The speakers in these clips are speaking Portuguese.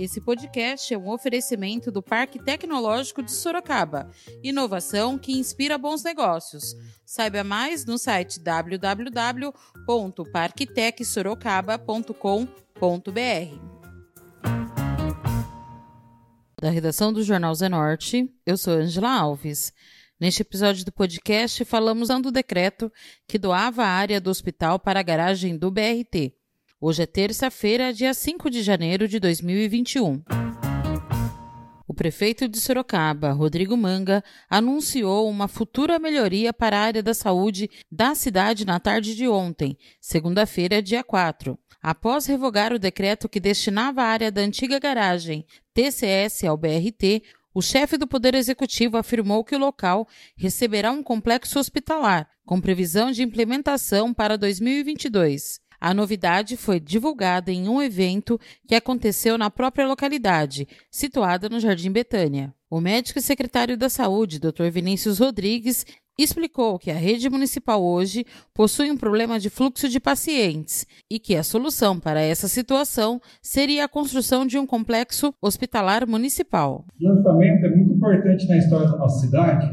Esse podcast é um oferecimento do Parque Tecnológico de Sorocaba. Inovação que inspira bons negócios. Saiba mais no site www.parktecsorocaba.com.br. Da redação do Jornal Zenorte, eu sou Angela Alves. Neste episódio do podcast, falamos do decreto que doava a área do hospital para a garagem do BRT. Hoje é terça-feira, dia 5 de janeiro de 2021. O prefeito de Sorocaba, Rodrigo Manga, anunciou uma futura melhoria para a área da saúde da cidade na tarde de ontem, segunda-feira, dia 4. Após revogar o decreto que destinava a área da antiga garagem TCS ao BRT, o chefe do Poder Executivo afirmou que o local receberá um complexo hospitalar, com previsão de implementação para 2022. A novidade foi divulgada em um evento que aconteceu na própria localidade, situada no Jardim Betânia. O médico e secretário da Saúde, Dr. Vinícius Rodrigues, explicou que a rede municipal hoje possui um problema de fluxo de pacientes e que a solução para essa situação seria a construção de um complexo hospitalar municipal. O lançamento é muito importante na história da nossa cidade,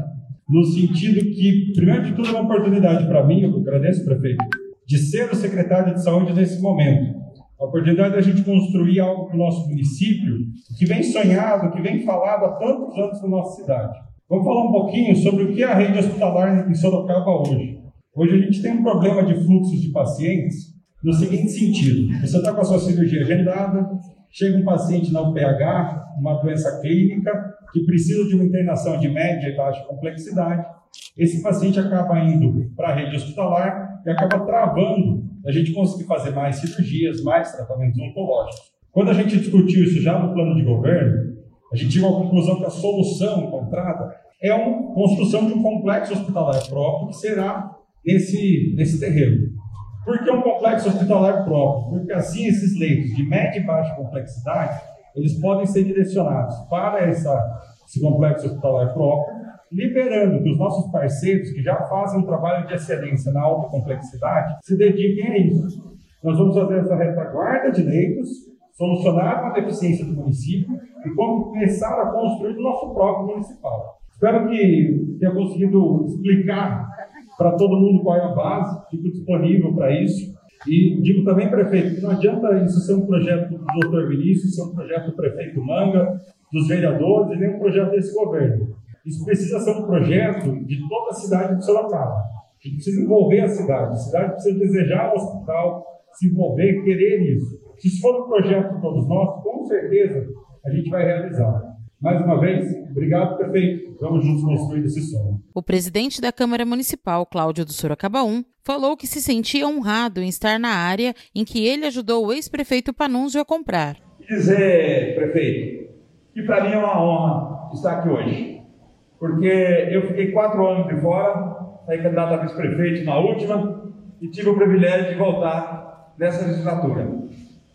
no sentido que, primeiro de tudo, é uma oportunidade para mim, eu agradeço, prefeito, de ser o secretário de saúde nesse momento. A oportunidade da gente construir algo para o nosso município que vem sonhado, que vem falado há tantos anos na nossa cidade. Vamos falar um pouquinho sobre o que é a rede hospitalar em Sorocaba hoje. Hoje a gente tem um problema de fluxos de pacientes no seguinte sentido: você está com a sua cirurgia agendada, chega um paciente na UPH, uma doença clínica, que precisa de uma internação de média e baixa complexidade, esse paciente acaba indo para a rede hospitalar e acaba travando a gente conseguir fazer mais cirurgias, mais tratamentos oncológicos. Quando a gente discutiu isso já no plano de governo, a gente chegou à conclusão que a solução encontrada é a construção de um complexo hospitalar próprio que será nesse, nesse terreno. Por que um complexo hospitalar próprio? Porque assim esses leitos de média e baixa complexidade, eles podem ser direcionados para essa, esse complexo hospitalar próprio, liberando que os nossos parceiros, que já fazem um trabalho de excelência na alta complexidade, se dediquem a isso. Nós vamos fazer essa retaguarda de leitos, solucionar a deficiência do município e começar a construir o nosso próprio municipal. Espero que tenha conseguido explicar para todo mundo qual é a base, fico disponível para isso. E digo também, prefeito, que não adianta isso ser um projeto do doutor Vinícius, ser um projeto do prefeito Manga, dos vereadores, e nem um projeto desse governo. Isso precisa ser um projeto de toda a cidade de Sorocaba. A gente precisa envolver a cidade. A cidade precisa desejar o hospital, se envolver, querer isso. Se isso for um projeto de todos nós, com certeza a gente vai realizar. Mais uma vez, obrigado, prefeito. Vamos juntos construir esse sonho. O presidente da Câmara Municipal, Cláudio do Sorocaba 1, falou que se sentia honrado em estar na área em que ele ajudou o ex-prefeito Panunzio a comprar. Dizer, prefeito, que para mim é uma honra estar aqui hoje porque eu fiquei quatro anos de fora, saí candidato a vice-prefeito na última, e tive o privilégio de voltar nessa legislatura.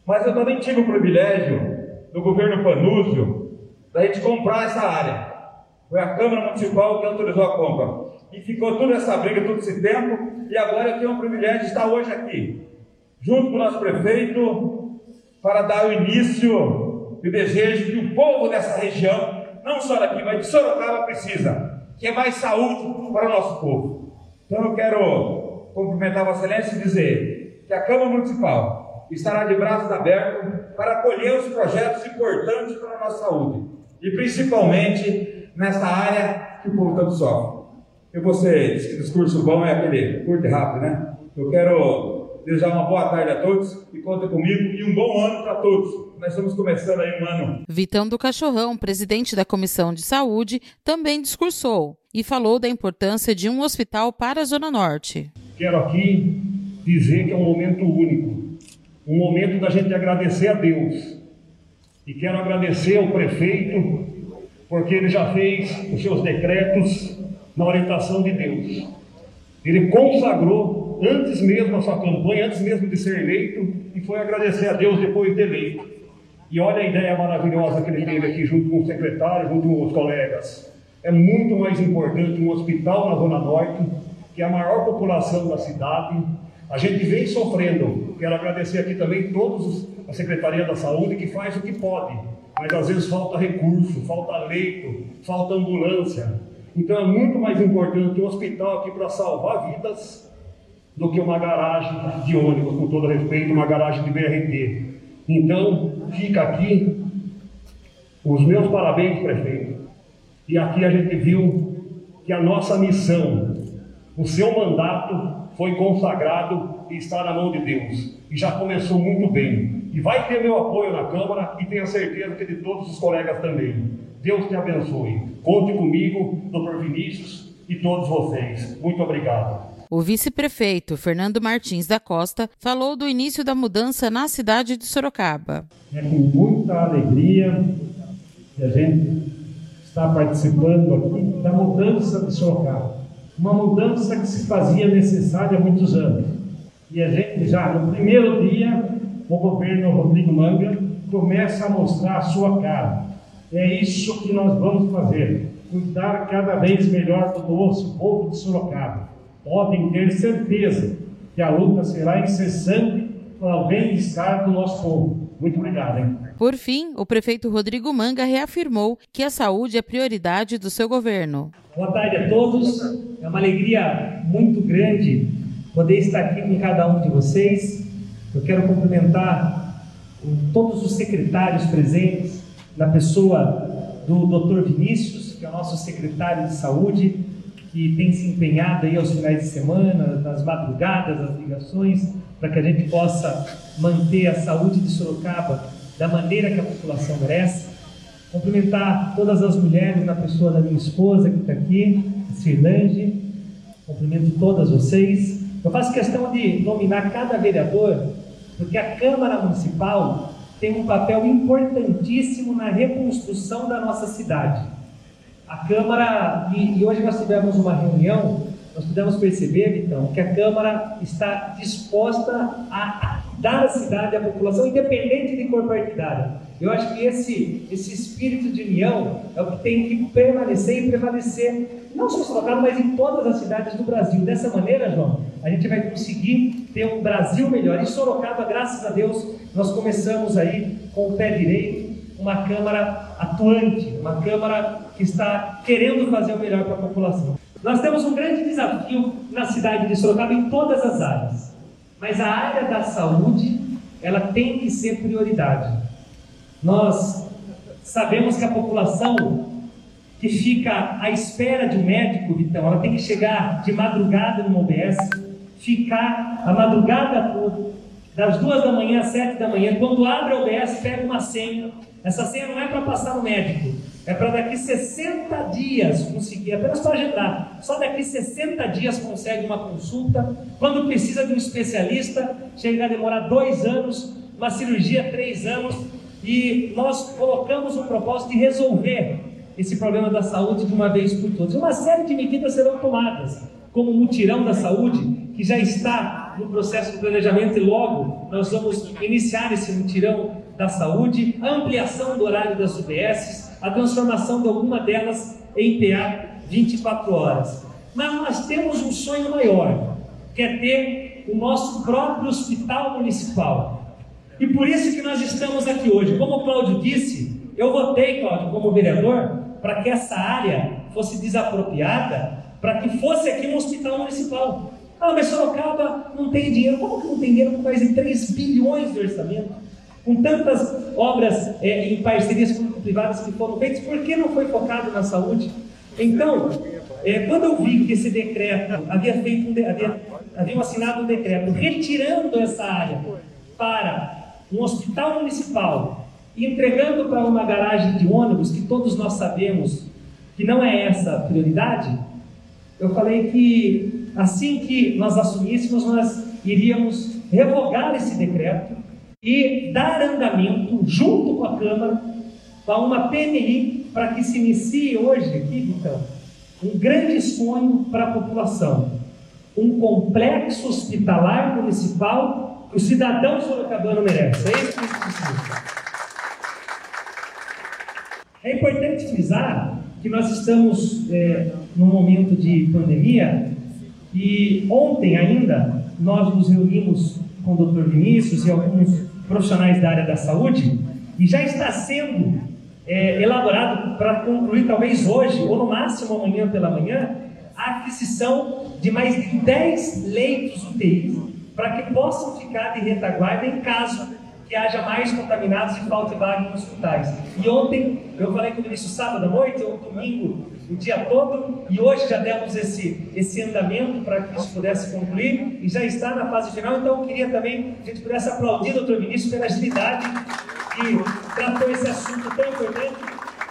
Mas eu também tive o privilégio, do governo Panúzio, da gente comprar essa área. Foi a Câmara Municipal que autorizou a compra. E ficou toda essa briga, todo esse tempo, e agora eu tenho o privilégio de estar hoje aqui, junto com o nosso prefeito, para dar o início e desejo que o povo dessa região não só daqui, mas de Sorocaba precisa, que é mais saúde para o nosso povo. Então eu quero cumprimentar Vossa Excelência e dizer que a Câmara Municipal estará de braços abertos para acolher os projetos importantes para a nossa saúde e principalmente nessa área que o povo tanto sofre. E você discurso bom é aquele curto e rápido, né? Eu quero desejar uma boa tarde a todos e conta comigo e um bom ano para todos. Nós estamos começando aí um ano. Vitão do Cachorrão, presidente da Comissão de Saúde, também discursou e falou da importância de um hospital para a Zona Norte. Quero aqui dizer que é um momento único, um momento da gente agradecer a Deus. E quero agradecer ao prefeito, porque ele já fez os seus decretos na orientação de Deus. Ele consagrou antes mesmo da sua campanha, antes mesmo de ser eleito, e foi agradecer a Deus depois de eleito. E olha a ideia maravilhosa que ele teve aqui junto com o secretário, junto com os colegas. É muito mais importante um hospital na Zona Norte, que é a maior população da cidade. A gente vem sofrendo. Quero agradecer aqui também todos a Secretaria da Saúde que faz o que pode mas às vezes falta recurso, falta leito, falta ambulância. Então é muito mais importante um hospital aqui para salvar vidas do que uma garagem de ônibus, com todo respeito, uma garagem de BRT. Então, fica aqui os meus parabéns, prefeito. E aqui a gente viu que a nossa missão, o seu mandato foi consagrado e está na mão de Deus. E já começou muito bem. E vai ter meu apoio na Câmara e tenho certeza que de todos os colegas também. Deus te abençoe. Conte comigo, doutor Vinícius e todos vocês. Muito obrigado. O vice-prefeito Fernando Martins da Costa falou do início da mudança na cidade de Sorocaba. É com muita alegria que a gente está participando aqui da mudança de Sorocaba. Uma mudança que se fazia necessária há muitos anos. E a gente já no primeiro dia, o governo Rodrigo Manga começa a mostrar a sua cara. É isso que nós vamos fazer. Cuidar cada vez melhor do nosso povo de Sorocaba. Podem ter certeza que a luta será incessante para o bem-estar do nosso povo. Muito obrigado. Hein? Por fim, o prefeito Rodrigo Manga reafirmou que a saúde é prioridade do seu governo. Boa tarde a todos. É uma alegria muito grande poder estar aqui com cada um de vocês. Eu quero cumprimentar todos os secretários presentes, na pessoa do Dr. Vinícius, que é o nosso secretário de saúde, que tem se empenhado aí aos finais de semana, nas madrugadas, nas ligações, para que a gente possa manter a saúde de Sorocaba da maneira que a população merece. Cumprimentar todas as mulheres na pessoa da minha esposa que está aqui, Cirlange. Cumprimento todas vocês. Eu faço questão de nominar cada vereador, porque a Câmara Municipal tem um papel importantíssimo na reconstrução da nossa cidade. A Câmara, e, e hoje nós tivemos uma reunião, nós pudemos perceber, então, que a Câmara está disposta a dar a cidade à população, independente de cor partidária. Eu acho que esse, esse espírito de união é o que tem que permanecer e prevalecer, não só em Sorocaba, mas em todas as cidades do Brasil. Dessa maneira, João, a gente vai conseguir ter um Brasil melhor. Em Sorocaba, graças a Deus, nós começamos aí com o pé direito, uma Câmara atuante, uma Câmara que está querendo fazer o melhor para a população. Nós temos um grande desafio na cidade de Sorocaba em todas as áreas, mas a área da saúde ela tem que ser prioridade. Nós sabemos que a população que fica à espera de um médico, Vitão, ela tem que chegar de madrugada no OBS, ficar a madrugada toda, das duas da manhã às sete da manhã, quando abre o OBS, pega uma senha. Essa senha não é para passar no médico, é para daqui 60 dias conseguir, apenas para agendar. Só daqui 60 dias consegue uma consulta. Quando precisa de um especialista, chega a demorar dois anos, uma cirurgia três anos. E nós colocamos o propósito de resolver esse problema da saúde de uma vez por todas. Uma série de medidas serão tomadas, como o mutirão da saúde, que já está no processo de planejamento e logo nós vamos iniciar esse mutirão da saúde, a ampliação do horário das UBSs, a transformação de alguma delas em PA 24 horas. Mas nós temos um sonho maior, que é ter o nosso próprio hospital municipal. E por isso que nós estamos aqui hoje. Como o Cláudio disse, eu votei, Cláudio, como vereador, para que essa área fosse desapropriada, para que fosse aqui um hospital municipal. Ah, mas Sorocaba não tem dinheiro. Como que não tem dinheiro com mais de 3 bilhões de orçamento? Com tantas obras é, em parcerias público-privadas que foram feitas, por que não foi focado na saúde? Então, é, quando eu vi que esse decreto havia feito um de, havia, assinado um decreto retirando essa área para um hospital municipal e entregando para uma garagem de ônibus, que todos nós sabemos que não é essa a prioridade, eu falei que assim que nós assumíssemos, nós iríamos revogar esse decreto e dar andamento, junto com a Câmara, para uma PNI para que se inicie hoje aqui, então, um grande sonho para a população. Um complexo hospitalar municipal que o cidadão sorocabano merece. É isso que precisa. É importante frisar que nós estamos é, num momento de pandemia e ontem ainda nós nos reunimos com o Dr. Vinícius e alguns profissionais da área da saúde e já está sendo é, elaborado para concluir, talvez hoje, ou no máximo amanhã pela manhã, a aquisição de mais de 10 leitos UTI para que possam ficar de retaguarda em caso que haja mais contaminados e falte vaga nos hospitais. E ontem, eu falei com o ministro sábado à noite, ou domingo, o dia todo, e hoje já demos esse, esse andamento para que isso pudesse concluir, e já está na fase final, então eu queria também que a gente pudesse aplaudir o doutor ministro pela agilidade que tratou esse assunto tão importante.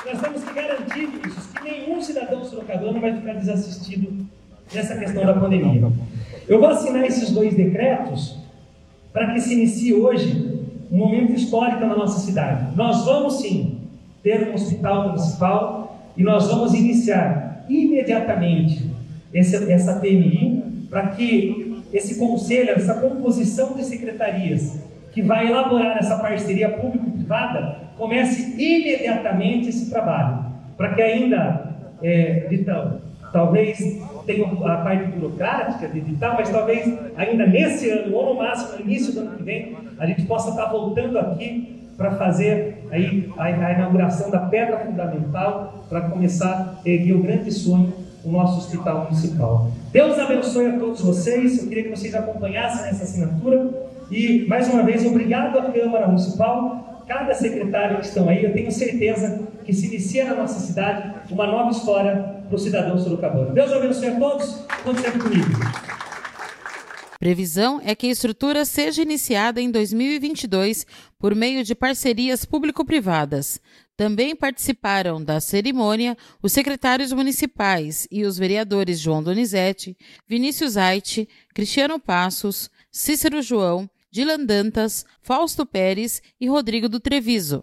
Nós temos que garantir, ministros, que nenhum cidadão sorocabano vai ficar desassistido nessa questão da pandemia. Eu vou assinar esses dois decretos para que se inicie hoje um momento histórico na nossa cidade. Nós vamos sim ter um hospital municipal e nós vamos iniciar imediatamente essa, essa PMI para que esse conselho, essa composição de secretarias que vai elaborar essa parceria público-privada comece imediatamente esse trabalho, para que ainda, é, Vitão, talvez tenha a parte burocrática de editar, mas talvez ainda nesse ano, ou no máximo no início do ano que vem, a gente possa estar voltando aqui para fazer aí a, a, inauguração da pedra fundamental para começar a erguer o grande sonho o nosso hospital municipal. Deus abençoe a todos vocês. Eu queria que vocês acompanhassem essa assinatura. E, mais uma vez, obrigado à Câmara Municipal, cada secretário que estão aí. Eu tenho certeza que se inicia na nossa cidade uma nova história para o cidadão sorocabano. Deus abençoe a todos. Conte sempre comigo. Previsão é que a estrutura seja iniciada em 2022 por meio de parcerias público-privadas. Também participaram da cerimônia os secretários municipais e os vereadores João Donizete, Vinícius Aite, Cristiano Passos, Cícero João, Dilan Dantas, Fausto Pérez e Rodrigo do Treviso.